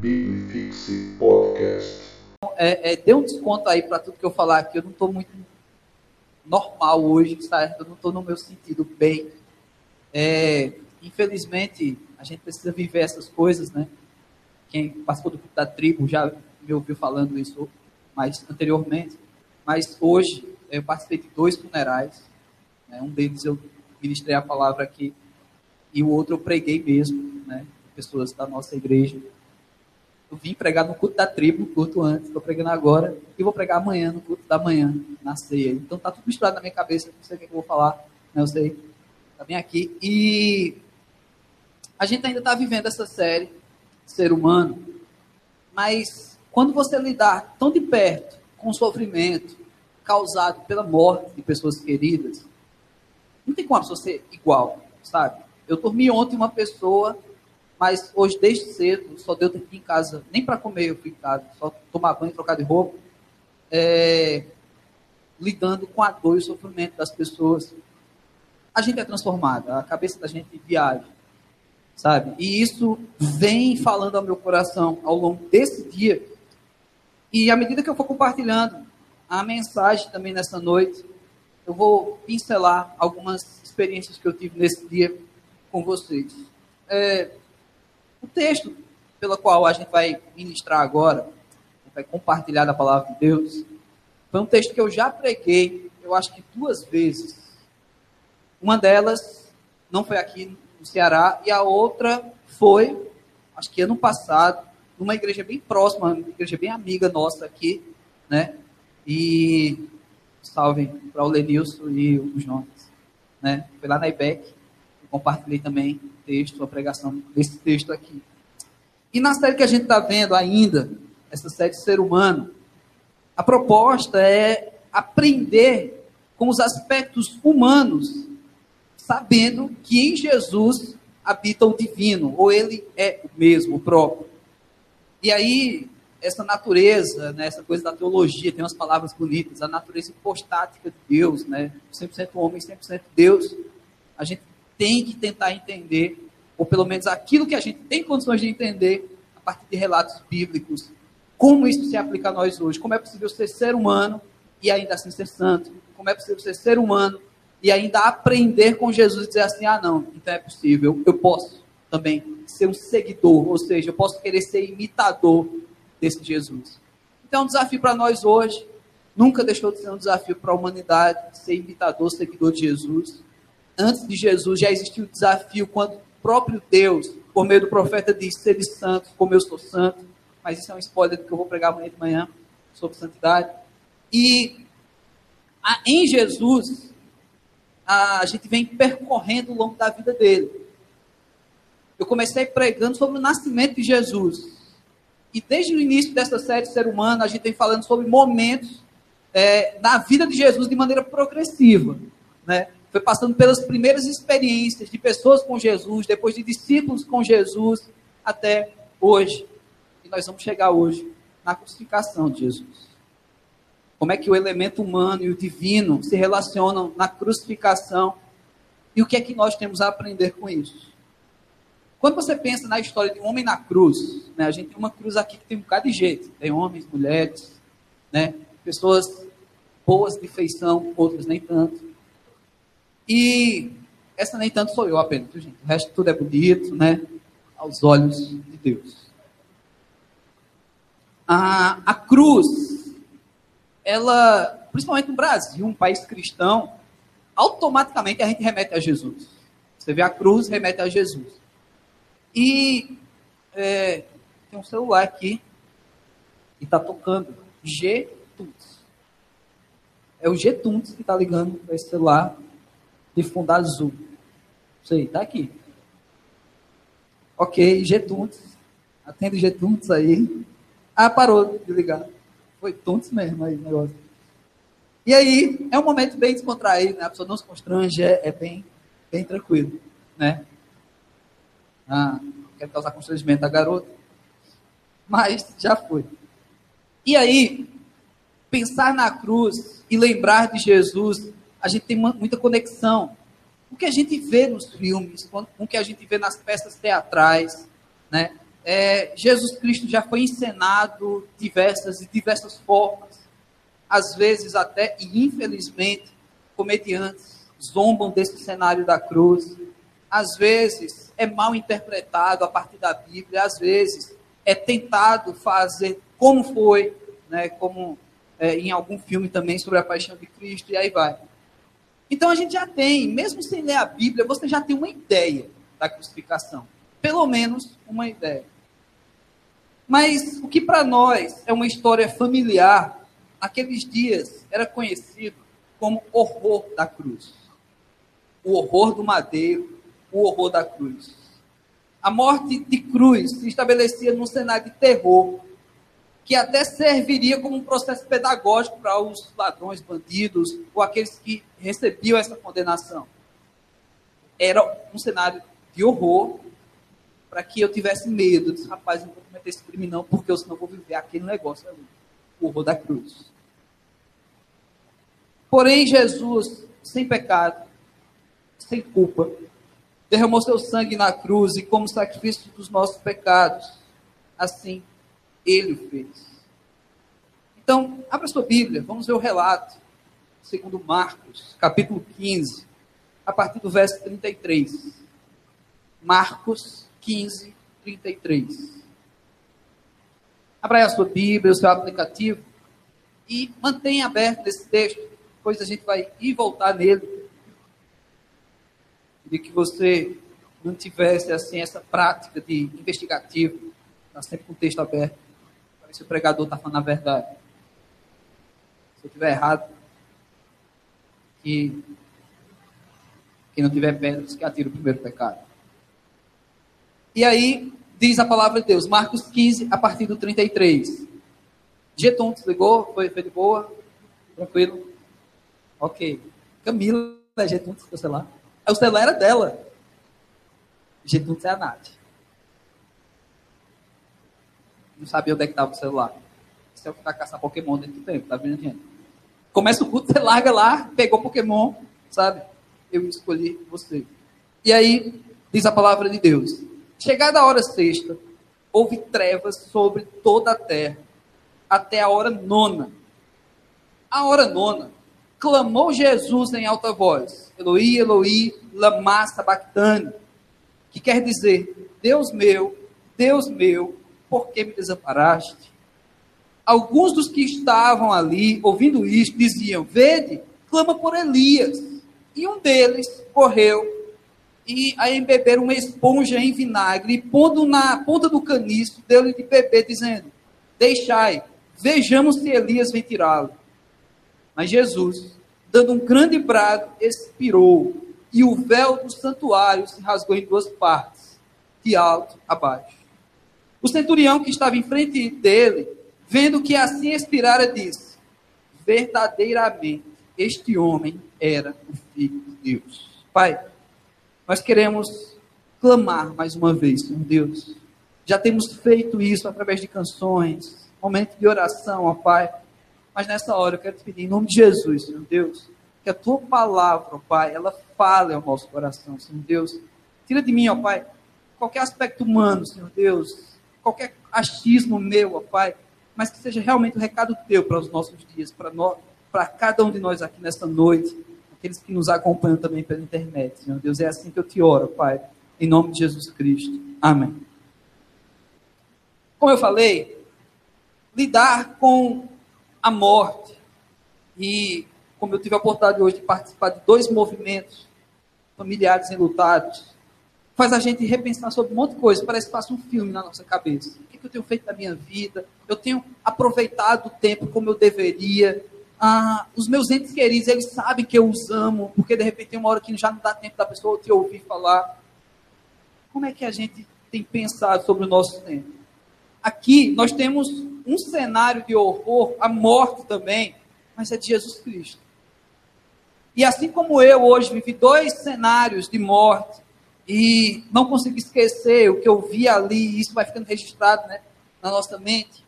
Bibifixe Podcast. É, é, dê um desconto aí para tudo que eu falar aqui. Eu não estou muito normal hoje, certo? Eu não estou no meu sentido bem. É, infelizmente, a gente precisa viver essas coisas, né? Quem participou do culto da tribo já me ouviu falando isso mais anteriormente. Mas hoje eu participei de dois funerais. Né? Um deles eu ministrei a palavra aqui e o outro eu preguei mesmo, né? Pessoas da nossa igreja. Eu vim pregar no culto da tribo, culto antes, estou pregando agora, e vou pregar amanhã, no culto da manhã, na ceia. Então tá tudo misturado na minha cabeça, não sei o que eu vou falar, né? Eu sei. Tá bem aqui. E a gente ainda está vivendo essa série, ser humano, mas quando você lidar tão de perto com o sofrimento causado pela morte de pessoas queridas, não tem como você ser igual, sabe? Eu dormi ontem uma pessoa mas hoje, desde cedo, só deu tempo em casa, nem para comer eu fui em casa, só tomar banho, trocar de roupa, é, lidando com a dor e o sofrimento das pessoas. A gente é transformada, a cabeça da gente viaja, sabe? E isso vem falando ao meu coração ao longo desse dia. E à medida que eu for compartilhando a mensagem também nessa noite, eu vou pincelar algumas experiências que eu tive nesse dia com vocês. É, o texto pelo qual a gente vai ministrar agora, vai compartilhar da palavra de Deus, foi um texto que eu já preguei, eu acho que duas vezes. Uma delas não foi aqui no Ceará, e a outra foi, acho que ano passado, numa igreja bem próxima, uma igreja bem amiga nossa aqui, né? E salve para o Lenilson e o Jonas, né? Foi lá na IBEC, compartilhei também texto, a pregação desse texto aqui. E na série que a gente está vendo ainda, essa série de ser humano, a proposta é aprender com os aspectos humanos, sabendo que em Jesus habita o divino, ou ele é o mesmo, o próprio. E aí, essa natureza, né, essa coisa da teologia, tem umas palavras bonitas, a natureza hipostática de Deus, né, 100% homem, 100% Deus, a gente tem que tentar entender, ou pelo menos aquilo que a gente tem condições de entender, a partir de relatos bíblicos, como isso se aplica a nós hoje. Como é possível ser ser humano e ainda assim ser santo? Como é possível ser ser humano e ainda aprender com Jesus e dizer assim: ah, não, então é possível, eu posso também ser um seguidor, ou seja, eu posso querer ser imitador desse Jesus. Então, é um desafio para nós hoje, nunca deixou de ser um desafio para a humanidade, ser imitador, seguidor de Jesus antes de Jesus já existiu o desafio quando próprio Deus, por meio do profeta, disse: Sede santo, como eu sou santo. Mas isso é um spoiler que eu vou pregar amanhã de manhã sobre santidade. E a, em Jesus, a, a gente vem percorrendo ao longo da vida dele. Eu comecei pregando sobre o nascimento de Jesus. E desde o início dessa série Ser Humano, a gente vem falando sobre momentos é, na vida de Jesus de maneira progressiva. Né? Foi passando pelas primeiras experiências de pessoas com Jesus, depois de discípulos com Jesus, até hoje. E nós vamos chegar hoje na crucificação de Jesus. Como é que o elemento humano e o divino se relacionam na crucificação e o que é que nós temos a aprender com isso? Quando você pensa na história de um homem na cruz, né, a gente tem uma cruz aqui que tem um bocado de jeito. Tem homens, mulheres, né, pessoas boas de feição, outras nem tanto. E essa nem tanto sou eu apenas, gente? O resto tudo é bonito, né? Aos olhos de Deus. A, a cruz, ela, principalmente no Brasil, um país cristão, automaticamente a gente remete a Jesus. Você vê a cruz, remete a Jesus. E é, tem um celular aqui e está tocando G Tunts. É o G Tunts que está ligando para esse celular de fundo azul. Sei, tá aqui. Ok, Getuntes. Atende Getuntes aí. Ah, parou de ligar. Foi Tuntes mesmo aí o negócio. E aí, é um momento bem descontraído, né? A pessoa não se constrange, é, é bem, bem tranquilo, né? Ah, quero causar constrangimento da garota. Mas já foi. E aí, pensar na cruz e lembrar de Jesus a gente tem muita conexão. O que a gente vê nos filmes, o que a gente vê nas peças teatrais, né? é, Jesus Cristo já foi encenado diversas e diversas formas, às vezes até e infelizmente comediantes zombam desse cenário da cruz, às vezes é mal interpretado a partir da Bíblia, às vezes é tentado fazer como foi, né, como é, em algum filme também sobre a paixão de Cristo, e aí vai. Então a gente já tem, mesmo sem ler a Bíblia, você já tem uma ideia da crucificação. Pelo menos uma ideia. Mas o que para nós é uma história familiar, naqueles dias era conhecido como horror da cruz. O horror do madeiro, o horror da cruz. A morte de cruz se estabelecia num cenário de terror, que até serviria como um processo pedagógico para os ladrões, bandidos, ou aqueles que recebiam essa condenação. Era um cenário de horror, para que eu tivesse medo. Eu rapaz, não vou cometer esse crime não, porque eu senão vou viver aquele negócio ali, o horror da cruz. Porém, Jesus, sem pecado, sem culpa, derramou seu sangue na cruz e como sacrifício dos nossos pecados. Assim, ele o fez. Então, abra sua Bíblia, vamos ver o relato, segundo Marcos, capítulo 15, a partir do verso 33. Marcos 15, 33. Abra a sua Bíblia, o seu aplicativo, e mantenha aberto esse texto, depois a gente vai ir voltar nele de que você não tivesse assim essa prática de investigativo, está sempre com o texto aberto, ver se o pregador está falando a verdade. Se eu estiver errado, que quem não tiver pedras, que atira o primeiro pecado. E aí, diz a palavra de Deus, Marcos 15, a partir do 33. Geton, desligou? Foi, foi de boa? Tranquilo? Ok. Camila, Geton, sei lá. O celular era dela. Getúlio é a Nath. Não sabia onde é que estava o celular. Isso é o que está caçando Pokémon dentro do tempo, tá vendo, gente? Começa o culto, você larga lá, pegou Pokémon, sabe? Eu escolhi você. E aí, diz a palavra de Deus: Chegada a hora sexta, houve trevas sobre toda a terra, até a hora nona. A hora nona clamou Jesus em alta voz: Eloi, Eloi, lama sabachthani, que quer dizer: Deus meu, Deus meu, por que me desamparaste? Alguns dos que estavam ali, ouvindo isto, diziam: Vede, clama por Elias. E um deles correu e a embeber uma esponja em vinagre, e pondo na ponta do caniço, deu-lhe de beber, dizendo: Deixai, vejamos se Elias vem tirá-lo. Mas Jesus, dando um grande brado, expirou, e o véu do santuário se rasgou em duas partes, de alto a baixo. O centurião que estava em frente dele, vendo que assim expirara, disse: Verdadeiramente, este homem era o Filho de Deus. Pai, nós queremos clamar mais uma vez, Senhor Deus. Já temos feito isso através de canções, momento de oração, ó Pai mas nessa hora eu quero te pedir, em nome de Jesus, Senhor Deus, que a tua palavra, ó Pai, ela fale ao nosso coração, Senhor Deus. Tira de mim, ó Pai, qualquer aspecto humano, Senhor Deus, qualquer achismo meu, ó Pai, mas que seja realmente o um recado teu para os nossos dias, para nós, para cada um de nós aqui nesta noite, aqueles que nos acompanham também pela internet, Senhor Deus. É assim que eu te oro, Pai, em nome de Jesus Cristo. Amém. Como eu falei, lidar com a morte. E como eu tive a oportunidade hoje de participar de dois movimentos familiares enlutados, faz a gente repensar sobre um monte de coisa. Parece que passa um filme na nossa cabeça. O que, eu tenho feito da minha vida? Eu tenho aproveitado o tempo como eu deveria. Ah, os meus entes queridos, eles sabem que eu os amo, porque de repente tem uma hora que já não dá tempo da pessoa te ouvir falar. Como é que a gente tem pensado sobre o nosso tempo? Aqui nós temos um cenário de horror, a morte também, mas é de Jesus Cristo. E assim como eu hoje vivi dois cenários de morte e não consegui esquecer o que eu vi ali, e isso vai ficando registrado né, na nossa mente,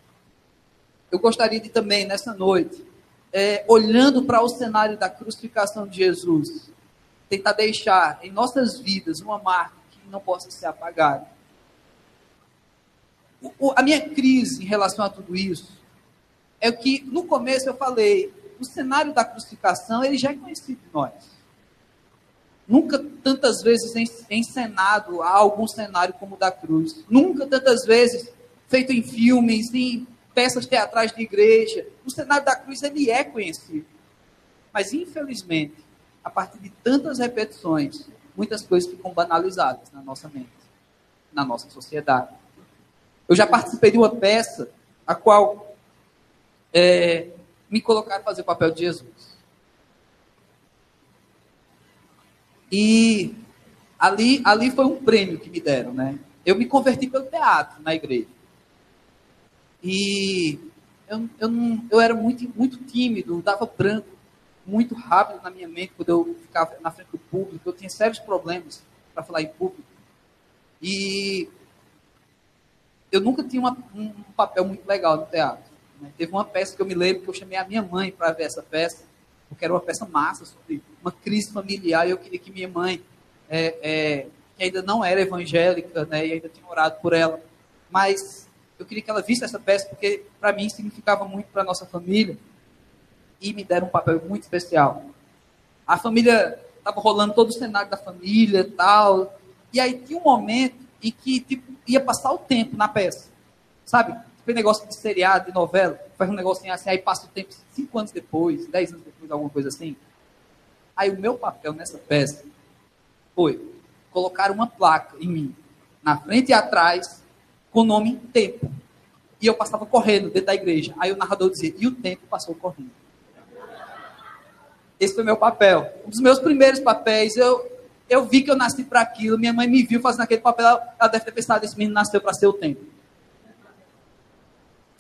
eu gostaria de também, nessa noite, é, olhando para o cenário da crucificação de Jesus, tentar deixar em nossas vidas uma marca que não possa ser apagada. o, a minha crise em relação a tudo isso é que, no começo, eu falei, o cenário da crucificação ele já é conhecido de nós. Nunca tantas vezes encenado a algum cenário como o da cruz. Nunca tantas vezes feito em filmes, em peças teatrais de igreja. O cenário da cruz ele é conhecido. Mas, infelizmente, a partir de tantas repetições, muitas coisas ficam banalizadas na nossa mente, na nossa sociedade. Eu já participei de uma peça a qual é, me colocaram fazer o papel de Jesus. E ali, ali foi um prêmio que me deram, né? Eu me converti pelo teatro na igreja. E eu, eu, não, eu era muito, muito tímido, dava branco muito rápido na minha mente quando eu ficava na frente do público. Eu tinha sérios problemas para falar em público. E eu nunca tinha uma, um papel muito legal no teatro. Né? Teve uma peça que eu me lembro que eu chamei a minha mãe para ver essa peça, porque era uma peça massa sobre uma crise familiar e eu queria que minha mãe, é, é, que ainda não era evangélica, né, e ainda tinha orado por ela, mas eu queria que ela visse essa peça porque para mim significava muito para nossa família e me deram um papel muito especial. A família estava rolando todo o cenário da família tal, e aí tinha um momento em que tipo, ia passar o tempo na peça, sabe? Tipo negócio de seriado, de novela, faz um negocinho assim, aí passa o tempo cinco anos depois, dez anos depois, alguma coisa assim. Aí o meu papel nessa peça foi colocar uma placa em mim, na frente e atrás, com o nome Tempo. E eu passava correndo dentro da igreja. Aí o narrador dizia, e o tempo passou correndo. Esse foi meu papel. Um dos meus primeiros papéis, eu, eu vi que eu nasci para aquilo. Minha mãe me viu fazendo aquele papel, ela deve ter pensado: esse menino nasceu para ser o tempo.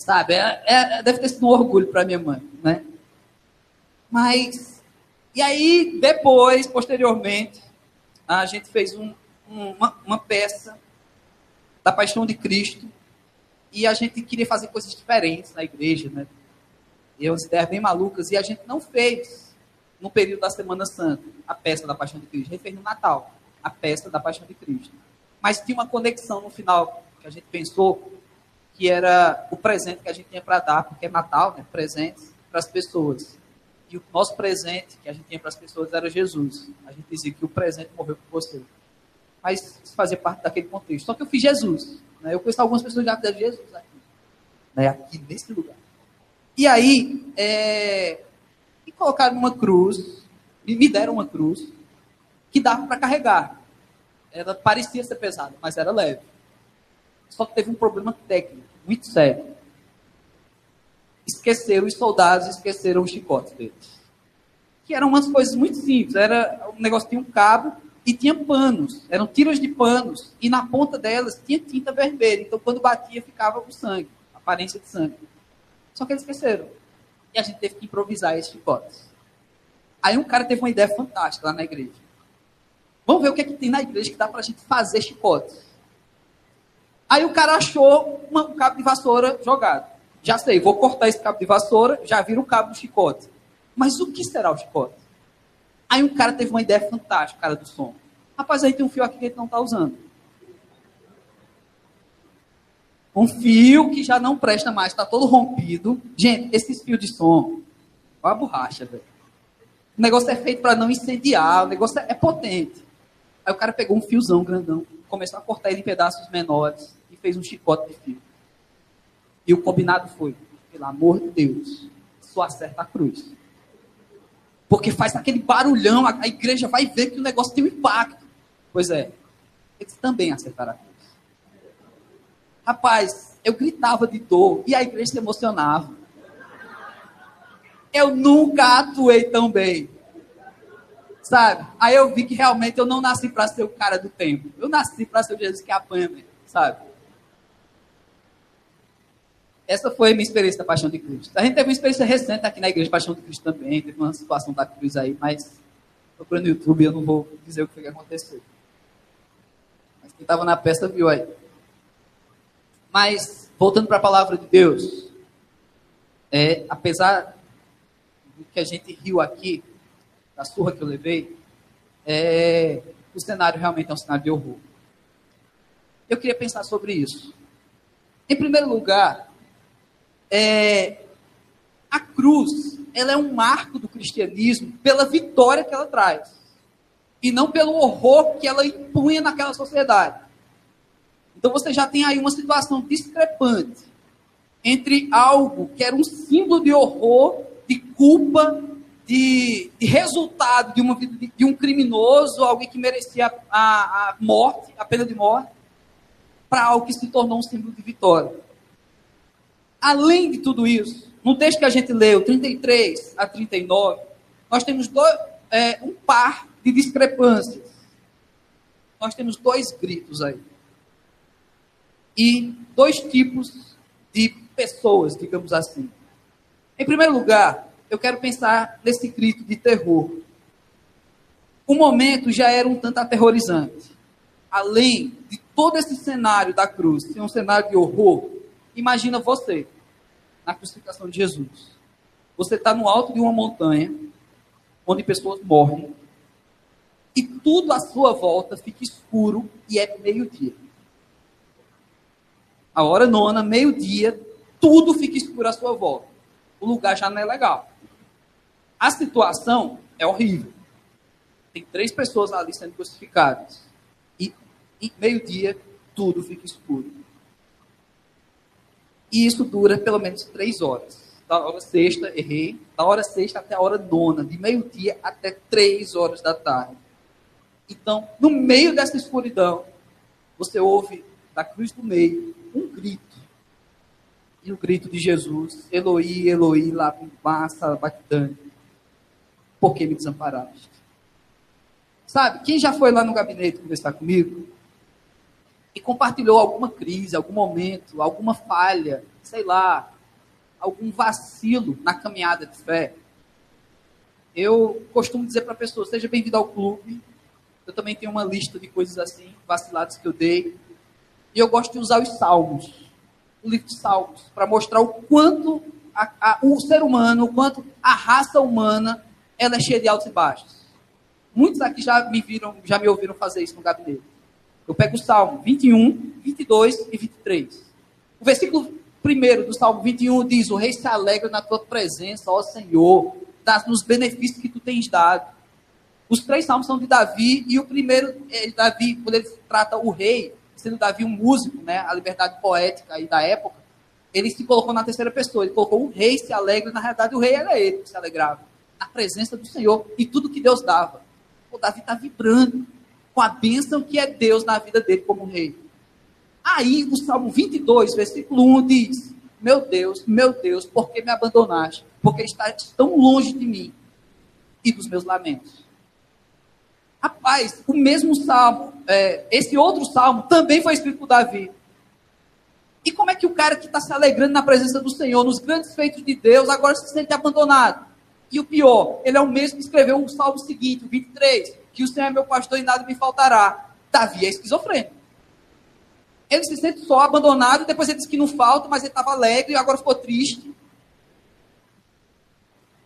Sabe? É, é, deve ter sido um orgulho para minha mãe, né? Mas, e aí, depois, posteriormente, a gente fez um, uma, uma peça da Paixão de Cristo e a gente queria fazer coisas diferentes na igreja, né? E umas ideias bem malucas, e a gente não fez no período da Semana Santa, a peça da Paixão de Cristo. A gente fez no Natal, a peça da Paixão de Cristo. Mas tinha uma conexão no final que a gente pensou que era o presente que a gente tinha para dar, porque é Natal, né? Presentes para as pessoas. E o nosso presente que a gente tinha para as pessoas era Jesus. A gente dizia que o presente morreu por você. Mas isso fazia parte daquele contexto. Só que eu fiz Jesus. Né? Eu conheço algumas pessoas que já fizeram Jesus aqui. Né? Aqui nesse lugar. E aí, é, e colocaram uma cruz, me deram uma cruz, que dava para carregar. Ela parecia ser pesada, mas era leve. Só que teve um problema técnico, muito sério. Esqueceram, os soldados esqueceram os chicotes deles. Que eram umas coisas muito simples. Era um negócio tinha um cabo e tinha panos. Eram tiras de panos. E na ponta delas tinha tinta vermelha. Então, quando batia, ficava o sangue, aparência de sangue. Só que eles esqueceram e a gente teve que improvisar esses chicotes. Aí um cara teve uma ideia fantástica lá na igreja. Vamos ver o que, é que tem na igreja que dá para a gente fazer chicotes. Aí o cara achou um cabo de vassoura jogado. Já sei, vou cortar esse cabo de vassoura, já vira o cabo do chicote. Mas o que será o chicote? Aí um cara teve uma ideia fantástica, o cara do som. Rapaz, aí tem um fio aqui que a gente não está usando. Um fio que já não presta mais, está todo rompido. Gente, esses fios de som, olha a borracha, velho. O negócio é feito para não incendiar, o negócio é, é potente. Aí o cara pegou um fiozão grandão, começou a cortar ele em pedaços menores fez um chicote de fio. E o combinado foi, pelo amor de Deus, só acerta a cruz. Porque faz aquele barulhão, a, igreja vai ver que o negócio tem um impacto. Pois é, eles também acertaram a cruz. Rapaz, eu gritava de dor e a igreja se emocionava. Eu nunca atuei tão bem. Sabe? Aí eu vi que realmente eu não nasci para ser o cara do tempo. Eu nasci para ser o Jesus que apanha sabe? Essa foi a minha experiência da Paixão de Cristo. A gente teve uma experiência recente aqui na Igreja Paixão de Cristo também. Teve uma situação da cruz aí, mas procurando no YouTube eu não vou dizer o que que aconteceu. Mas quem estava na peça viu aí. Mas, voltando para a palavra de Deus, é, apesar do que a gente riu aqui, da surra que eu levei, é, o cenário realmente é um cenário de horror. Eu queria pensar sobre isso. Em primeiro lugar, é, a cruz ela é um marco do cristianismo pela vitória que ela traz. E não pelo horror que ela impunha naquela sociedade. Então você já tem aí uma situação discrepante entre algo que era um símbolo de horror, de culpa, de, de resultado de, uma, de, de, um criminoso, alguém que merecia a, a morte, a pena de morte, para algo que se tornou um símbolo de vitória. Além de tudo isso, no texto que a gente leu, 33 a 39, nós temos dois, é, um par de discrepâncias. Nós temos dois gritos aí. E dois tipos de pessoas, digamos assim. Em primeiro lugar, eu quero pensar nesse grito de terror. O momento já era um tanto aterrorizante. Além de todo esse cenário da cruz ser um cenário de horror, imagina você na crucificação de Jesus. Você está no alto de uma montanha, onde pessoas morrem, e tudo à sua volta fica escuro e é meio-dia. A hora nona, meio-dia, tudo fica escuro à sua volta. O lugar já não é legal. A situação é horrível. Tem três pessoas ali sendo crucificadas. E, e meio-dia, tudo fica escuro. E isso dura pelo menos três horas. Da hora sexta, errei, da hora sexta até a hora nona, de meio-dia até três horas da tarde. Então, no meio dessa escuridão, você ouve da cruz do meio um grito. E o grito de Jesus, Eloi, Eloi, lá massa, bactane. Por que me desamparaste? Sabe, quem já foi lá no gabinete conversar comigo, e compartilhou alguma crise, algum momento, alguma falha, sei lá, algum vacilo na caminhada de fé, eu costumo dizer para a pessoa: seja bem-vindo ao clube. Eu também tenho uma lista de coisas assim, vacilados que eu dei. E eu gosto de usar os salmos, o livro de salmos, para mostrar o quanto a, a, o ser humano, o quanto a raça humana, ela é cheia de altos e baixos. Muitos aqui já me viram, já me ouviram fazer isso no gabinete. Eu pego o Salmo 21, 22 e 23. O versículo primeiro do Salmo 21 diz: O rei se alegra na tua presença, ó Senhor, das, nos benefícios que tu tens dado. Os três salmos são de Davi, e o primeiro é Davi, quando ele trata o rei, sendo Davi um músico, né, a liberdade poética aí da época, ele se colocou na terceira pessoa, ele colocou o rei se alegra, na realidade o rei era ele que se alegrava, na presença do Senhor, e tudo que Deus dava. O Davi está vibrando, com a bênção que é Deus na vida dele como rei. Aí, no Salmo 22, versículo 1 diz: Meu Deus, meu Deus, por que me abandonaste? Porque estás tão longe de mim e dos meus lamentos. Rapaz, o mesmo salmo, é, esse outro salmo também foi escrito por Davi. E como é que o cara que está se alegrando na presença do Senhor, nos grandes feitos de Deus, agora se sente abandonado? E o pior, ele é o mesmo que escreveu o salmo seguinte, o 23 que o Senhor é meu pastor e nada me faltará. Davi é esquizofrênico. Ele se sente só, abandonado, depois ele diz que não falta, mas ele estava alegre e agora ficou triste.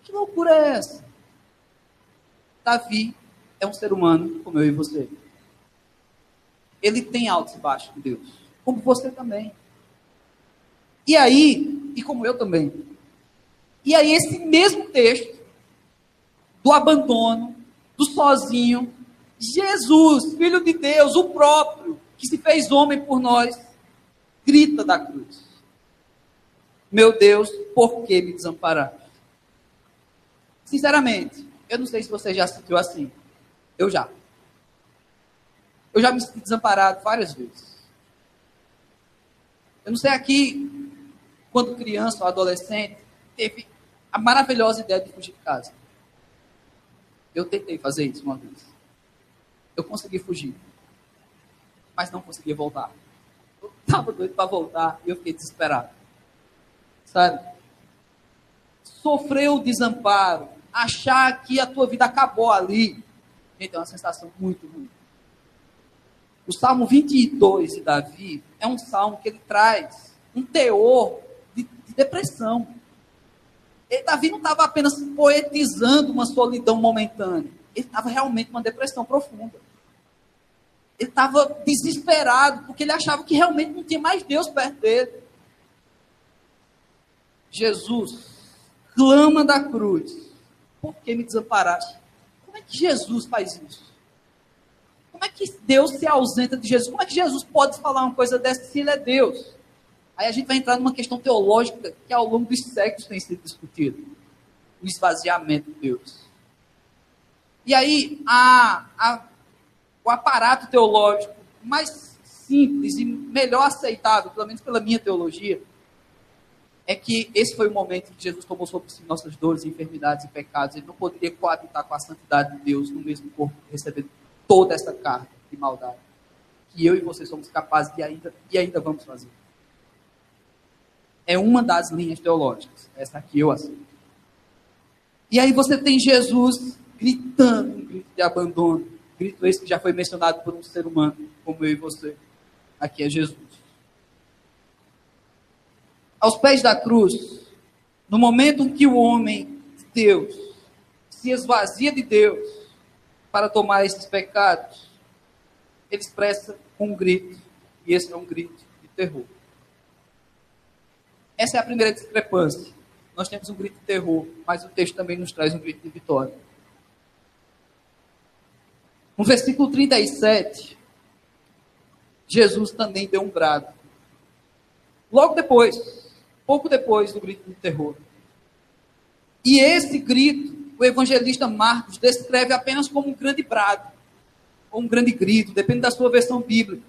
Que loucura é essa? Davi é um ser humano como eu e você. Ele tem altos e baixos com Deus, como você também. E aí, e como eu também. E aí, esse mesmo texto do abandono, do sozinho. Jesus, Filho de Deus, o próprio, que se fez homem por nós, grita da cruz: Meu Deus, por que me desamparaste? Sinceramente, eu não sei se você já se sentiu assim. Eu já. Eu já me senti desamparado várias vezes. Eu não sei aqui, quando criança ou adolescente, teve a maravilhosa ideia de fugir de casa. Eu tentei fazer isso uma vez. Eu consegui fugir. Mas não consegui voltar. Eu estava doido para voltar e eu fiquei desesperado. Sabe? Sofrer o desamparo, achar que a tua vida acabou ali. Gente, é uma sensação muito ruim. O Salmo 22 de Davi é um salmo que ele traz um teor de, de depressão. Davi não estava apenas poetizando uma solidão momentânea. Ele estava realmente uma depressão profunda. Ele estava desesperado, porque ele achava que realmente não tinha mais Deus perto dele. Jesus clama da cruz: Por que me desamparaste? Como é que Jesus faz isso? Como é que Deus se ausenta de Jesus? Como é que Jesus pode falar uma coisa dessa se ele é Deus? Aí a gente vai entrar numa questão teológica que ao longo dos séculos tem sido discutida. O esvaziamento de Deus. E aí, a, a, o aparato teológico mais simples e melhor aceitável, pelo menos pela minha teologia, é que esse foi o momento em que Jesus tomou sobre si nossas dores, enfermidades e pecados. Ele não poderia coabitar com a santidade de Deus no mesmo corpo, recebendo toda essa carga de maldade que eu e você somos capazes de ainda e ainda vamos fazer. É uma das linhas teológicas. Essa aqui eu aceito. E aí você tem Jesus gritando um grito de abandono. Grito esse que já foi mencionado por um ser humano, como eu e você. Aqui é Jesus. Aos pés da cruz, no momento em que o homem de Deus se esvazia de Deus para tomar esses pecados, ele expressa um grito, e esse é um grito de terror. Essa é a primeira discrepância. Nós temos um grito de terror, mas o texto também nos traz um grito de vitória. No versículo 37, Jesus também deu um brado. Logo depois, pouco depois do grito de terror. E esse grito, o evangelista Marcos descreve apenas como um grande brado, ou um grande grito, depende da sua versão bíblica.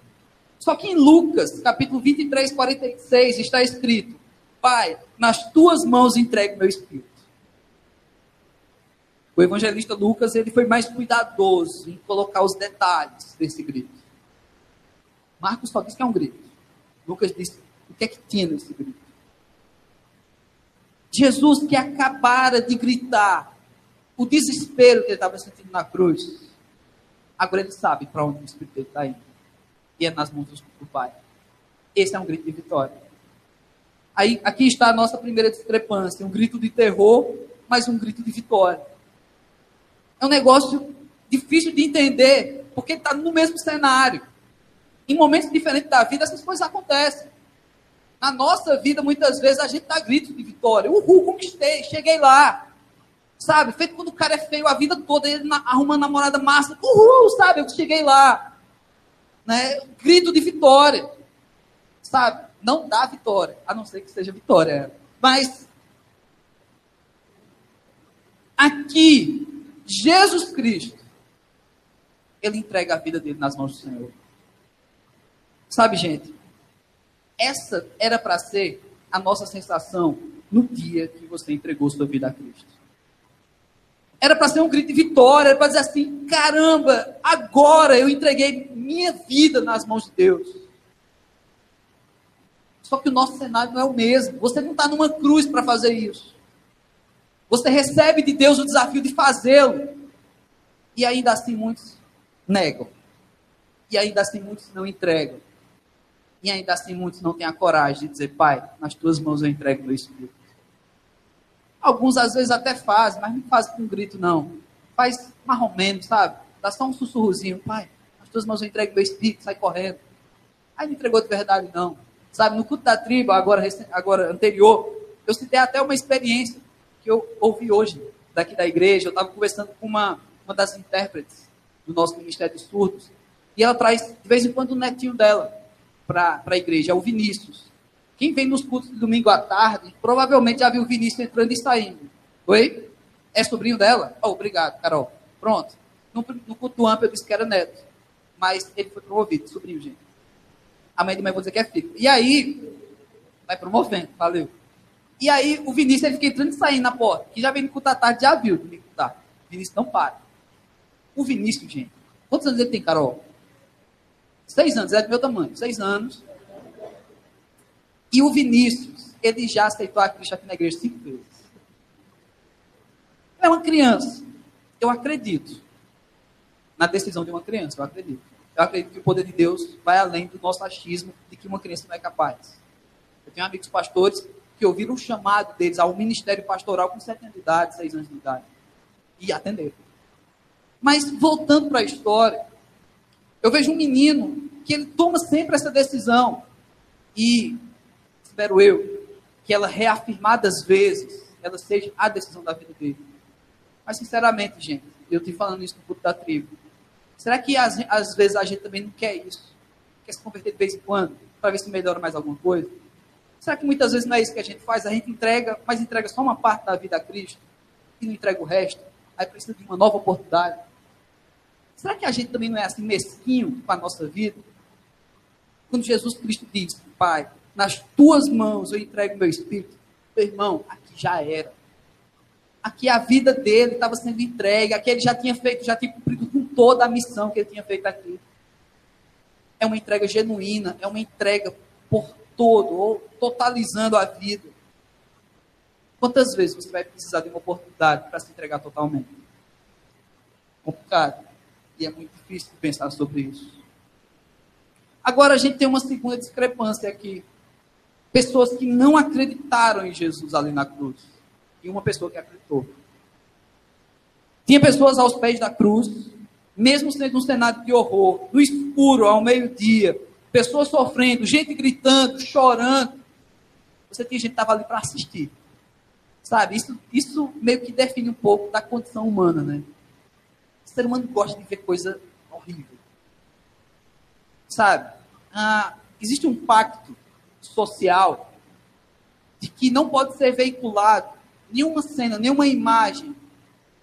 Só que em Lucas, capítulo 23, 46, está escrito: Pai, nas tuas mãos entrego meu espírito. O evangelista Lucas ele foi mais cuidadoso em colocar os detalhes desse grito. Marcos só diz que é um grito. Lucas disse o que é que tinha nesse grito. Jesus que acabara de gritar o desespero que ele estava sentindo na cruz, agora ele sabe para onde o Espírito dele está indo. E é nas mãos do Pai. Esse é um grito de vitória. Aí, aqui está a nossa primeira discrepância: um grito de terror, mas um grito de vitória. É um negócio difícil de entender, porque está no mesmo cenário. Em momentos diferentes da vida, essas coisas acontecem. Na nossa vida, muitas vezes, a gente dá grito de vitória. Uhul, conquistei, cheguei lá. Sabe? Feito quando o cara é feio a vida toda, ele arruma uma namorada massa. Uhul, sabe? Eu cheguei lá. Né? Grito de vitória. Sabe? Não dá vitória, a não ser que seja vitória. Mas aqui, Jesus Cristo, ele entrega a vida dele nas mãos do Senhor. Sabe, gente, essa era para ser a nossa sensação no dia que você entregou sua vida a Cristo. Era para ser um grito de vitória, era para dizer assim: caramba, agora eu entreguei minha vida nas mãos de Deus. Só que o nosso cenário não é o mesmo. Você não está numa cruz para fazer isso. Você recebe de Deus o desafio de fazê-lo. E ainda assim muitos negam. E ainda assim muitos não entregam. E ainda assim muitos não têm a coragem de dizer, Pai, nas tuas mãos eu entrego meu espírito. Alguns às vezes até fazem, mas não fazem com um grito, não. Faz menos, sabe? Dá só um sussurrozinho, Pai, nas tuas mãos eu entrego meu espírito, sai correndo. Aí não entregou de verdade, não. Sabe, no culto da tribo, agora, agora anterior, eu citei até uma experiência que eu ouvi hoje, daqui da igreja. Eu estava conversando com uma, uma das intérpretes do nosso Ministério de Surdos, e ela traz, de vez em quando, o netinho dela para a igreja, é o Vinícius. Quem vem nos cultos de domingo à tarde, provavelmente já viu o Vinícius entrando e saindo. Oi? É sobrinho dela? Oh, obrigado, Carol. Pronto. No, no culto do AMP eu disse que era neto. Mas ele foi promovido, sobrinho, gente. Amanhã de manhã eu vou dizer que é filho. E aí, vai promovendo, valeu. E aí, o Vinícius, ele fica entrando e saindo na porta. Que já vem culto à tarde, já viu me cultar. O Vinícius não para. O Vinícius, gente, quantos anos ele tem, Carol? Seis anos, é do meu tamanho, seis anos. E o Vinícius, ele já aceitou a Cristo aqui na igreja cinco vezes. É uma criança. Eu acredito na decisão de uma criança, eu acredito. Eu acredito que o poder de Deus vai além do nosso achismo de que uma criança não é capaz. Eu tenho amigos pastores que ouviram o chamado deles ao ministério pastoral com 7 anos de idade, 6 anos de idade. E atenderam. Mas voltando para a história, eu vejo um menino que ele toma sempre essa decisão. E, espero eu, que ela reafirmadas vezes, ela seja a decisão da vida dele. Mas, sinceramente, gente, eu estou falando isso no culto da tribo. Será que às, às vezes a gente também não quer isso? Quer se converter de vez em quando, para ver se melhora mais alguma coisa? Será que muitas vezes não é isso que a gente faz? A gente entrega, mas entrega só uma parte da vida a Cristo e não entrega o resto? Aí precisa de uma nova oportunidade. Será que a gente também não é assim mesquinho com a nossa vida? Quando Jesus Cristo diz, Pai, nas tuas mãos eu entrego meu espírito, meu irmão, aqui já era. Aqui a vida dele estava sendo entregue, aqui ele já tinha feito, já tinha cumprido com toda a missão que ele tinha feito aqui. É uma entrega genuína, é uma entrega por todo, ou totalizando a vida. Quantas vezes você vai precisar de uma oportunidade para se entregar totalmente? Complicado. E é muito difícil pensar sobre isso. Agora a gente tem uma segunda discrepância aqui. Pessoas que não acreditaram em Jesus ali na cruz. E uma pessoa que acreditou. Tinha pessoas aos pés da cruz, mesmo sendo um cenário de horror, no escuro, ao meio-dia, pessoas sofrendo, gente gritando, chorando. Você tinha gente que estava ali para assistir. Sabe? Isso, isso meio que define um pouco da condição humana, né? O ser humano gosta de ver coisa horrível. Sabe? Ah, existe um pacto social de que não pode ser veiculado nenhuma cena, nenhuma imagem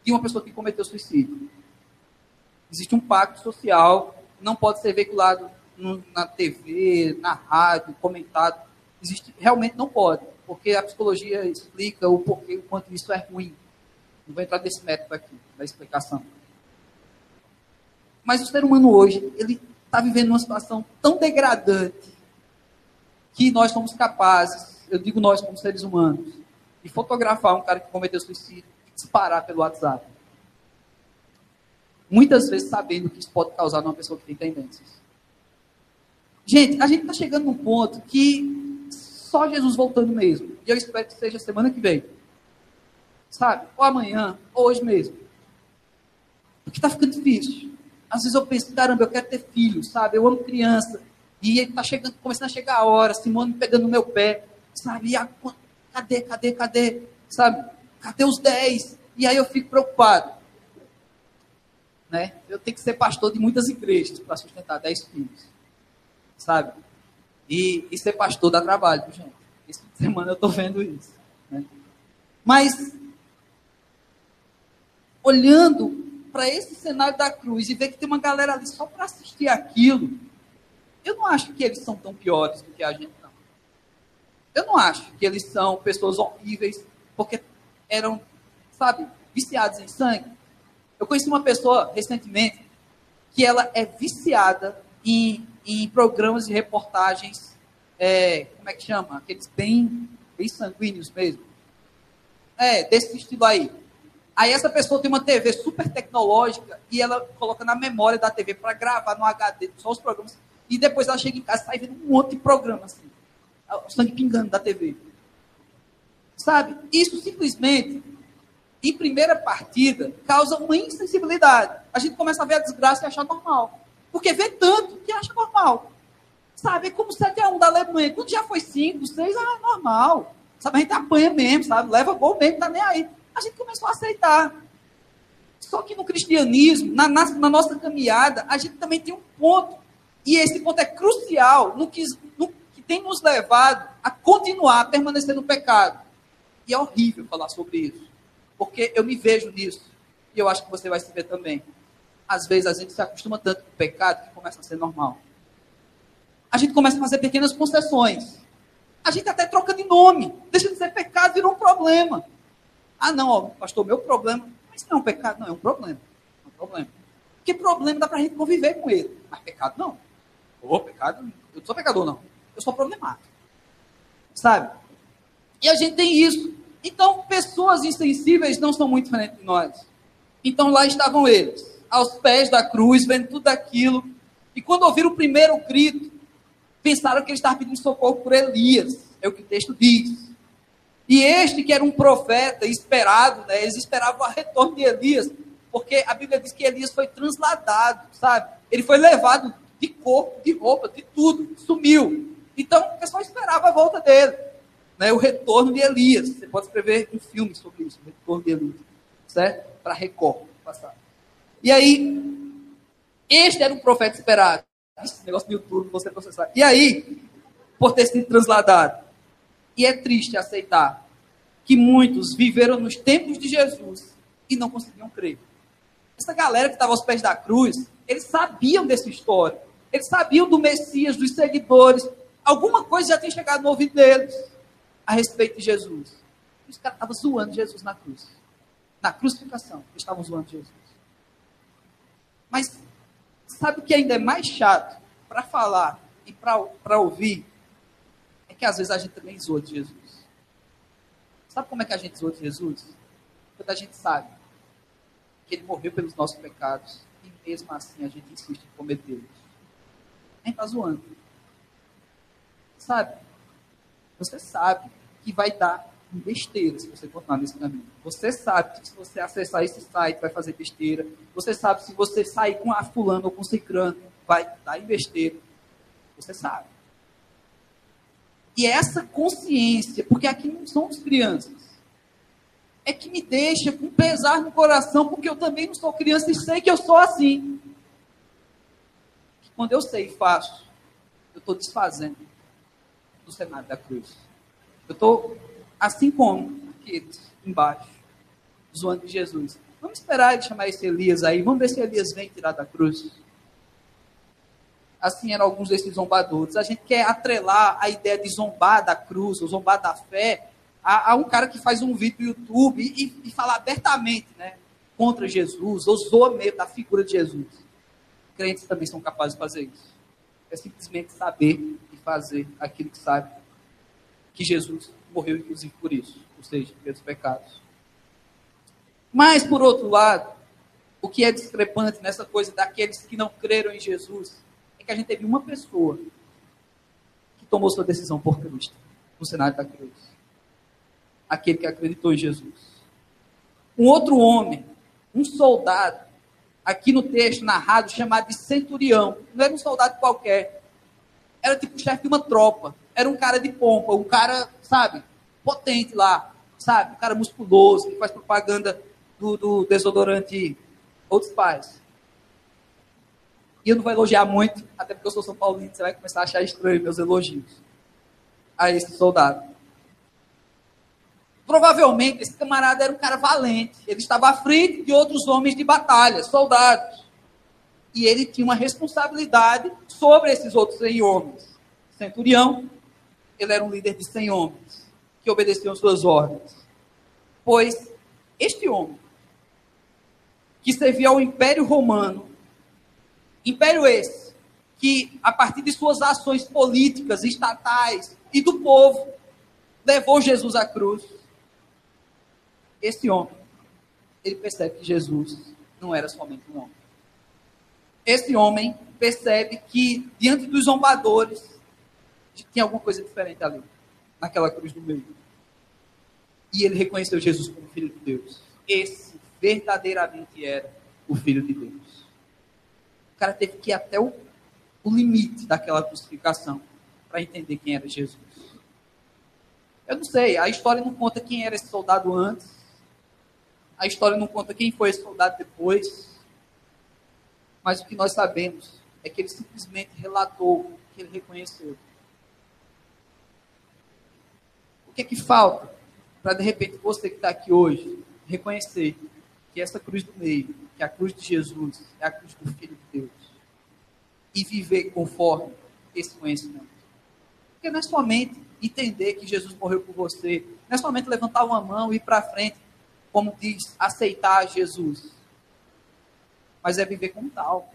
de uma pessoa que cometeu suicídio. Existe um pacto social, não pode ser veiculado no, na TV, na rádio, comentado. Existe, realmente não pode porque a psicologia explica o porquê, o quanto isso é ruim. Não vou entrar nesse método aqui, da explicação. Mas o ser humano hoje, ele está vivendo uma situação tão degradante que nós somos capazes, eu digo nós como seres humanos, de fotografar um cara que cometeu suicídio e disparar pelo WhatsApp. Muitas vezes sabendo que isso pode causar numa pessoa que tem tendências. Gente, a gente está chegando num ponto que só Jesus voltando mesmo. E eu espero que seja semana que vem. Sabe? Ou amanhã, ou hoje mesmo. Porque está ficando difícil. Às vezes eu penso, caramba, eu quero ter filho, sabe? Eu amo criança. E está chegando, começando a chegar a hora, Simone pegando no meu pé, sabe? E a, cadê, cadê, cadê? Sabe? Cadê os 10? E aí eu fico preocupado. Né? Eu tenho que ser pastor de muitas igrejas para sustentar 10 filhos. Sabe? E, e ser pastor dá trabalho, gente. Essa semana eu estou vendo isso. Né? Mas, olhando para esse cenário da cruz e ver que tem uma galera ali só para assistir aquilo, eu não acho que eles são tão piores do que a gente, não. Eu não acho que eles são pessoas horríveis porque eram, sabe, viciados em sangue. Eu conheci uma pessoa recentemente que ela é viciada em em programas de reportagens, é, como é que chama? Aqueles bem, bem sanguíneos mesmo. É, desse estilo aí. Aí essa pessoa tem uma TV super tecnológica e ela coloca na memória da TV para gravar no HD só os programas. E depois ela chega em casa e sai vendo um monte de programa assim. O sangue pingando da TV. Sabe? Isso simplesmente, em primeira partida, causa uma insensibilidade. A gente começa a ver a desgraça e achar normal. Porque vê tanto que acha normal. Sabe? É como 7x1 da Alemanha. Quando já foi 5, 6, ah, é normal. Sabe? A gente apanha mesmo, sabe? Leva gol mesmo, tá nem aí. A gente começou a aceitar. Só que no cristianismo, na, na, na nossa caminhada, a gente também tem um ponto. E esse ponto é crucial no que, no que tem nos levado a continuar, a permanecer no pecado. E é horrível falar sobre isso. Porque eu me vejo nisso. E eu acho que você vai se ver também às vezes a gente se acostuma tanto com o pecado que começa a ser normal. A gente começa a fazer pequenas concessões. A gente até troca de nome. Deixa de ser pecado, virou um problema. Ah, não, ó, pastor, meu problema. Mas não é um pecado, não, é um problema. É um problema. Que problema dá para a gente conviver com ele? Mas pecado não. Ô, pecado, eu não sou pecador, não. Eu sou problemático. Sabe? E a gente tem isso. Então, pessoas insensíveis não são muito diferentes de nós. Então, lá estavam eles aos pés da cruz, vendo tudo aquilo. E quando ouviram o primeiro grito, pensaram que ele estava pedindo socorro por Elias. É o que o texto diz. E este, que era um profeta esperado, né, eles esperavam o retorno de Elias, porque a Bíblia diz que Elias foi transladado, sabe? Ele foi levado de corpo, de roupa, de tudo, sumiu. Então, o pessoal esperava a volta dele. Né, o retorno de Elias. Você pode escrever um filme sobre isso, o retorno de Elias, certo? Para Record, passar. E aí, este era um profeta esperado. Esse negócio do YouTube, você processar. E aí, por ter sido transladado. E é triste aceitar que muitos viveram nos tempos de Jesus e não conseguiam crer. Essa galera que estava aos pés da cruz, eles sabiam dessa história. Eles sabiam do Messias, dos seguidores. Alguma coisa já tinha chegado no ouvido deles a respeito de Jesus. Os caras estavam zoando Jesus na cruz. Na crucificação, eles estavam zoando Jesus. Mas sabe o que ainda é mais chato para falar e para ouvir? É que às vezes a gente também zoa de Jesus. Sabe como é que a gente zoa de Jesus? Quando a gente sabe que ele morreu pelos nossos pecados e mesmo assim a gente insiste em cometê-los. A gente está zoando. Sabe? Você sabe que vai dar besteira se você continuar nesse caminho. Você sabe que se você acessar esse site vai fazer besteira. Você sabe se você sair com a fulano ou com cicrano vai dar em besteira. Você sabe. E é essa consciência, porque aqui não somos crianças, é que me deixa com pesar no coração, porque eu também não sou criança e sei que eu sou assim. Quando eu sei e faço, eu estou desfazendo do cenário da cruz. Eu estou assim como aqueles embaixo, zoando de Jesus. Vamos esperar ele chamar esse Elias aí, vamos ver se Elias vem tirar da cruz. Assim eram alguns desses zombadores. A gente quer atrelar a ideia de zombar da cruz, ou zombar da fé, a, a um cara que faz um vídeo no YouTube e, e fala abertamente né, contra Jesus, ou zoa meio da figura de Jesus. Crentes também são capazes de fazer isso. É simplesmente saber fazer aquilo que sabe que Jesus morreu, inclusive, por isso, ou seja, pelos pecados. Mas, por outro lado, o que é discrepante nessa coisa daqueles que não creram em Jesus é que a gente teve uma pessoa que tomou sua decisão por Cristo, no cenário da cruz. Aquele que acreditou em Jesus. Um outro homem, um soldado, aqui no texto narrado, chamado de centurião. Não era um soldado qualquer. Era tipo chefe de uma tropa era um cara de pompa, um cara, sabe, potente lá, sabe? Um cara musculoso, que faz propaganda do, do desodorante Old Spice. E eu não vou elogiar muito, até porque eu sou São Paulino, você vai começar a achar estranho meus elogios a esse soldado. Provavelmente esse camarada era um cara valente. Ele estava à frente de outros homens de batalha, soldados. E ele tinha uma responsabilidade sobre esses outros 100 homens. Centurião, ele era um líder de 100 homens que obedeciam suas ordens. Pois este homem, que servia ao Império Romano, império esse, que a partir de suas ações políticas, estatais e do povo, levou Jesus à cruz. Esse homem, ele percebe que Jesus não era somente um homem. Esse homem percebe que, diante dos zombadores, tinha alguma coisa diferente ali, naquela cruz do meio. E ele reconheceu Jesus como Filho de Deus. Esse verdadeiramente era o Filho de Deus. O cara teve que ir até o, o limite daquela crucificação para entender quem era Jesus. Eu não sei, a história não conta quem era esse soldado antes. A história não conta quem foi esse soldado depois. Mas o que nós sabemos é que ele simplesmente relatou que ele reconheceu. O que é que falta para, de repente, você que está aqui hoje, reconhecer que essa cruz do meio, que é a cruz de Jesus, é a cruz do Filho de Deus, e viver conforme esse conhecimento? Porque não é somente entender que Jesus morreu por você, não é somente levantar uma mão e ir para frente, como diz, aceitar Jesus, mas é viver como tal.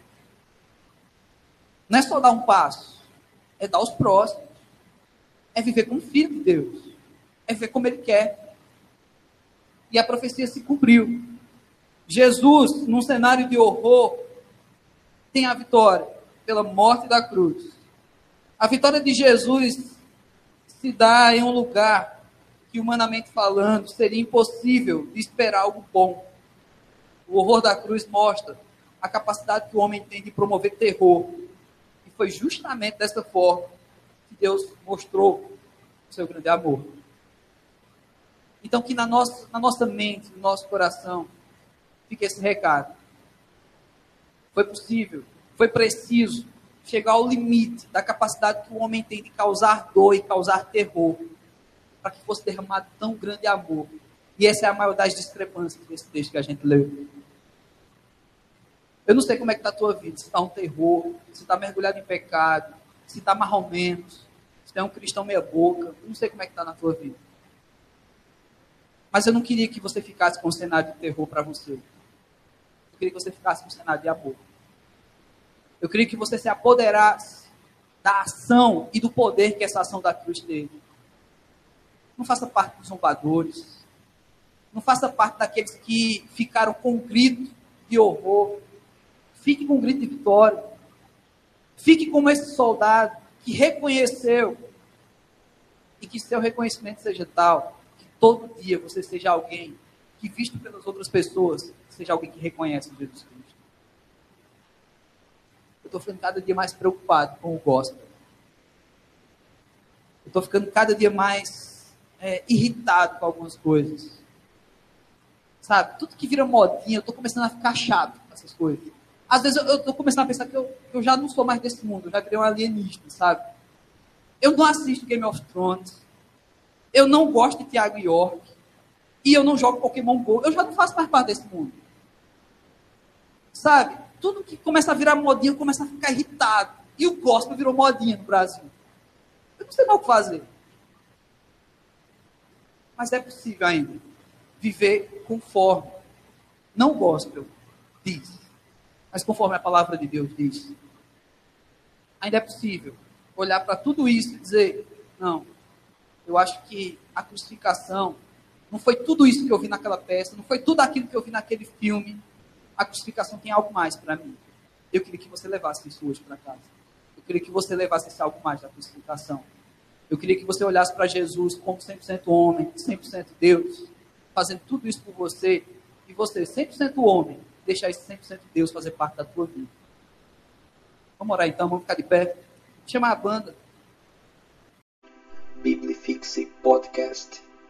Não é só dar um passo, é dar os próximos, é viver como filho de Deus é ver como ele quer. E a profecia se cumpriu. Jesus, num cenário de horror, tem a vitória pela morte da cruz. A vitória de Jesus se dá em um lugar que, humanamente falando, seria impossível de esperar algo bom. O horror da cruz mostra a capacidade que o homem tem de promover terror. E foi justamente dessa forma que Deus mostrou o seu grande amor. Então, que na nossa, na nossa mente, no nosso coração, fique esse recado. Foi possível, foi preciso chegar ao limite da capacidade que o homem tem de causar dor e causar terror, para que fosse derramado tão grande amor. E essa é a maior das discrepâncias desse texto que a gente leu. Eu não sei como é que está a tua vida, se está um terror, se está mergulhado em pecado, se está menos, se é um cristão meia boca, eu não sei como é que está na tua vida. Mas eu não queria que você ficasse com um cenário de terror para você. Eu queria que você ficasse com um cenário de amor. Eu queria que você se apoderasse da ação e do poder que essa ação da cruz teve. Não faça parte dos zombadores. Não faça parte daqueles que ficaram com um grito de horror. Fique com um grito de vitória. Fique como esse soldado que reconheceu e que seu reconhecimento seja tal que todo dia você seja alguém que, visto pelas outras pessoas, seja alguém que reconhece Jesus Cristo. Eu estou ficando cada dia mais preocupado com o gospel. Eu estou ficando cada dia mais é, irritado com algumas coisas. Sabe? Tudo que vira modinha, eu estou começando a ficar chato com essas coisas. Às vezes eu estou começando a pensar que eu, eu já não sou mais desse mundo, eu já virei um alienista, sabe? Eu não assisto Game of Thrones. Eu não gosto de Thiago York. E eu não jogo Pokémon GO. Eu já não faço mais parte desse mundo. Sabe? tudo que começa a virar modinha começa a ficar irritado. E o gospel virou modinha no Brasil. Eu não sei mais o que fazer. Mas é possível ainda viver conforme. Não gospel diz, mas conforme a palavra de Deus diz. Ainda é possível olhar para tudo isso e dizer: não, eu acho que a crucificação não foi tudo isso que eu vi naquela peça, não foi tudo aquilo que eu vi naquele filme, a crucificação tem algo mais para mim. Eu queria que você levasse isso hoje para casa. Eu queria que você levasse esse algo mais da crucificação. Eu queria que você olhasse para Jesus como 100% homem, 100% Deus, fazendo tudo isso por você, e você, 100% homem, deixar esse 100% Deus fazer parte da tua vida. Vamos orar então, vamos ficar de pé. Chamar a banda. Biblifixe Podcast.